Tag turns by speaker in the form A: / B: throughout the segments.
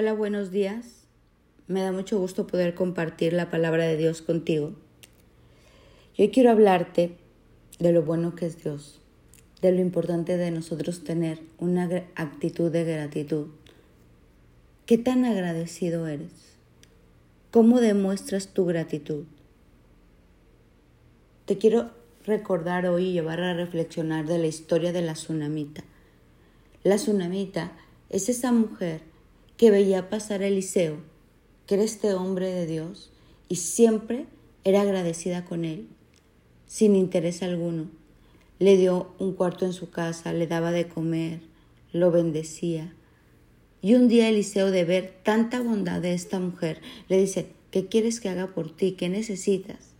A: Hola, buenos días. Me da mucho gusto poder compartir la palabra de Dios contigo. Yo quiero hablarte de lo bueno que es Dios, de lo importante de nosotros tener una actitud de gratitud. ¿Qué tan agradecido eres? ¿Cómo demuestras tu gratitud? Te quiero recordar hoy y llevar a reflexionar de la historia de la tsunamita. La tsunamita es esa mujer que veía pasar a Eliseo, que era este hombre de Dios, y siempre era agradecida con él, sin interés alguno. Le dio un cuarto en su casa, le daba de comer, lo bendecía. Y un día Eliseo, de ver tanta bondad de esta mujer, le dice, ¿qué quieres que haga por ti? ¿Qué necesitas?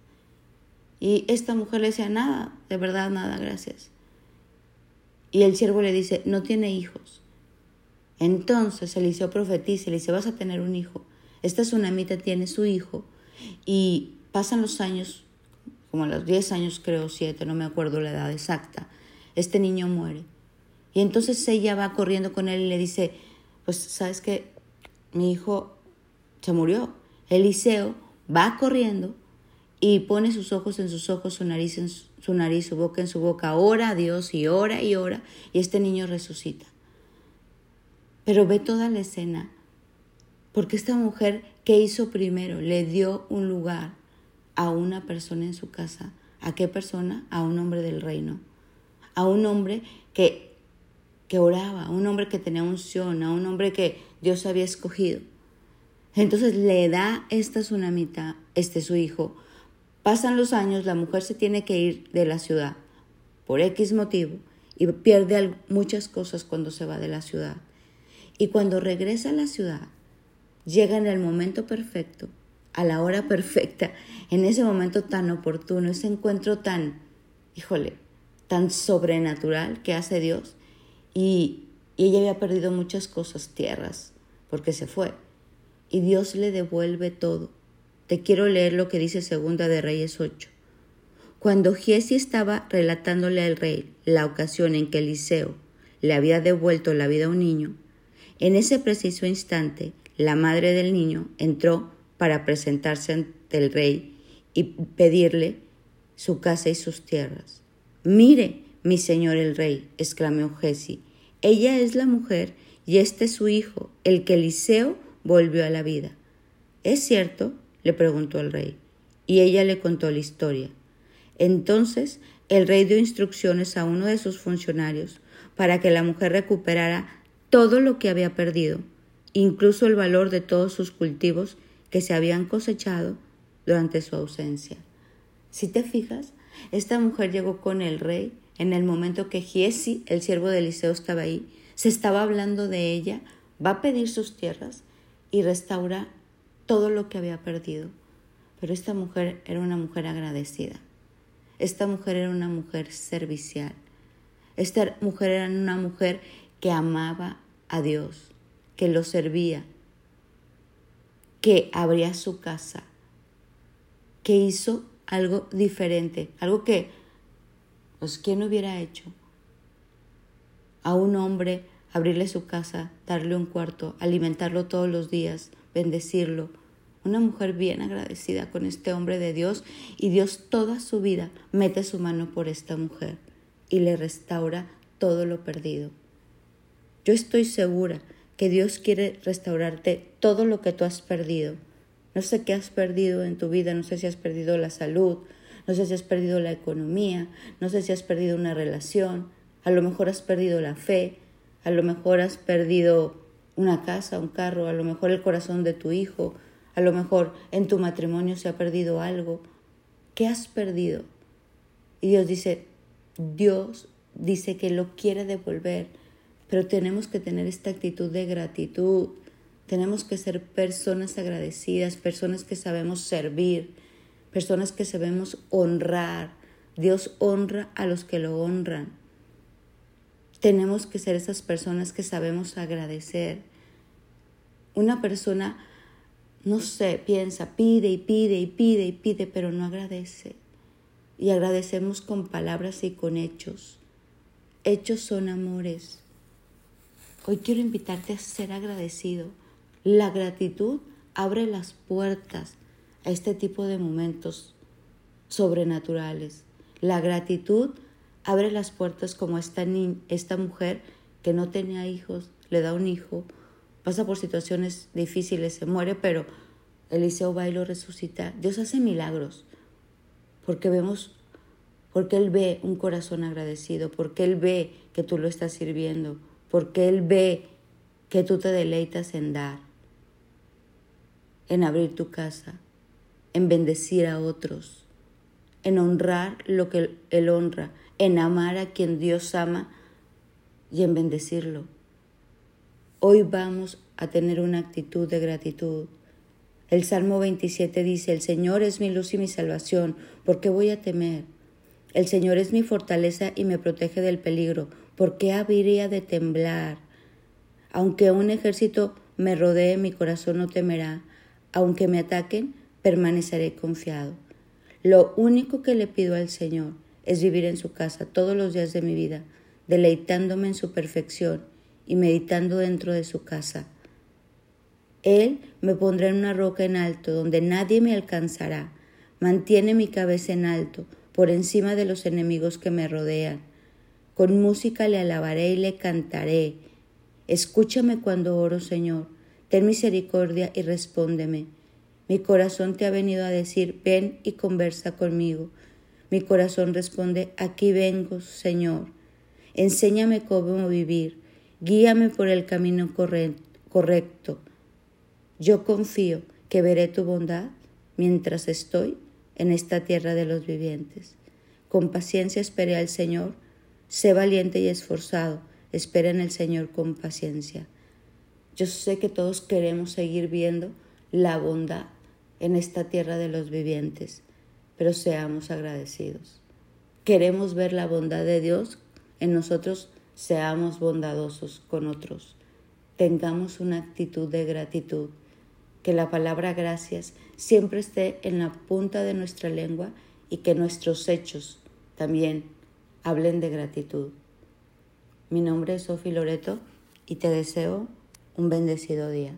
A: Y esta mujer le decía, nada, de verdad nada, gracias. Y el siervo le dice, no tiene hijos. Entonces Eliseo profetiza, dice, vas a tener un hijo. Esta tsunamita tiene su hijo y pasan los años, como los 10 años creo, 7, no me acuerdo la edad exacta, este niño muere. Y entonces ella va corriendo con él y le dice, pues sabes que mi hijo se murió. Eliseo va corriendo y pone sus ojos en sus ojos, su nariz en su nariz, su boca en su boca, ora a Dios y ora y ora, y este niño resucita. Pero ve toda la escena, porque esta mujer, ¿qué hizo primero? Le dio un lugar a una persona en su casa. ¿A qué persona? A un hombre del reino. A un hombre que, que oraba, a un hombre que tenía unción, a un hombre que Dios había escogido. Entonces le da esta tsunamita, este su hijo. Pasan los años, la mujer se tiene que ir de la ciudad por X motivo y pierde muchas cosas cuando se va de la ciudad. Y cuando regresa a la ciudad, llega en el momento perfecto, a la hora perfecta, en ese momento tan oportuno, ese encuentro tan, híjole, tan sobrenatural que hace Dios. Y, ella había perdido muchas cosas, tierras, porque se fue. Y Dios le devuelve todo. Te quiero leer lo que dice Segunda de Reyes 8. Cuando Giesi estaba relatándole al rey la ocasión en que Eliseo le había devuelto la vida a un niño, en ese preciso instante, la madre del niño entró para presentarse ante el rey y pedirle su casa y sus tierras. Mire, mi señor el rey, exclamó Jesse, ella es la mujer y este es su hijo, el que Eliseo volvió a la vida. ¿Es cierto? le preguntó el rey, y ella le contó la historia. Entonces el rey dio instrucciones a uno de sus funcionarios para que la mujer recuperara todo lo que había perdido, incluso el valor de todos sus cultivos que se habían cosechado durante su ausencia. Si te fijas, esta mujer llegó con el rey en el momento que Giesi, el siervo de Eliseo, estaba ahí, se estaba hablando de ella, va a pedir sus tierras y restaura todo lo que había perdido. Pero esta mujer era una mujer agradecida. Esta mujer era una mujer servicial. Esta mujer era una mujer que amaba a Dios, que lo servía, que abría su casa, que hizo algo diferente, algo que, pues, ¿quién hubiera hecho? A un hombre abrirle su casa, darle un cuarto, alimentarlo todos los días, bendecirlo. Una mujer bien agradecida con este hombre de Dios y Dios toda su vida mete su mano por esta mujer y le restaura todo lo perdido. Yo estoy segura que Dios quiere restaurarte todo lo que tú has perdido. No sé qué has perdido en tu vida, no sé si has perdido la salud, no sé si has perdido la economía, no sé si has perdido una relación, a lo mejor has perdido la fe, a lo mejor has perdido una casa, un carro, a lo mejor el corazón de tu hijo, a lo mejor en tu matrimonio se ha perdido algo. ¿Qué has perdido? Y Dios dice, Dios dice que lo quiere devolver pero tenemos que tener esta actitud de gratitud. Tenemos que ser personas agradecidas, personas que sabemos servir, personas que sabemos honrar. Dios honra a los que lo honran. Tenemos que ser esas personas que sabemos agradecer. Una persona, no sé, piensa, pide y pide y pide y pide, pero no agradece. Y agradecemos con palabras y con hechos. Hechos son amores. Hoy quiero invitarte a ser agradecido. La gratitud abre las puertas a este tipo de momentos sobrenaturales. La gratitud abre las puertas como esta, esta mujer que no tenía hijos, le da un hijo, pasa por situaciones difíciles, se muere, pero Eliseo va y lo resucita. Dios hace milagros porque vemos, porque Él ve un corazón agradecido, porque Él ve que tú lo estás sirviendo, porque Él ve que tú te deleitas en dar, en abrir tu casa, en bendecir a otros, en honrar lo que Él honra, en amar a quien Dios ama y en bendecirlo. Hoy vamos a tener una actitud de gratitud. El Salmo 27 dice, el Señor es mi luz y mi salvación, ¿por qué voy a temer? El Señor es mi fortaleza y me protege del peligro, ¿por qué habría de temblar? Aunque un ejército me rodee, mi corazón no temerá. Aunque me ataquen, permaneceré confiado. Lo único que le pido al Señor es vivir en su casa todos los días de mi vida, deleitándome en su perfección y meditando dentro de su casa. Él me pondrá en una roca en alto, donde nadie me alcanzará. Mantiene mi cabeza en alto, por encima de los enemigos que me rodean. Con música le alabaré y le cantaré. Escúchame cuando oro, Señor. Ten misericordia y respóndeme. Mi corazón te ha venido a decir, ven y conversa conmigo. Mi corazón responde, aquí vengo, Señor. Enséñame cómo vivir, guíame por el camino correcto. Yo confío que veré tu bondad mientras estoy en esta tierra de los vivientes. Con paciencia esperé al Señor, sé valiente y esforzado, espera en el Señor con paciencia. Yo sé que todos queremos seguir viendo la bondad en esta tierra de los vivientes pero seamos agradecidos. Queremos ver la bondad de Dios en nosotros, seamos bondadosos con otros. Tengamos una actitud de gratitud. Que la palabra gracias siempre esté en la punta de nuestra lengua y que nuestros hechos también hablen de gratitud. Mi nombre es Sofi Loreto y te deseo un bendecido día.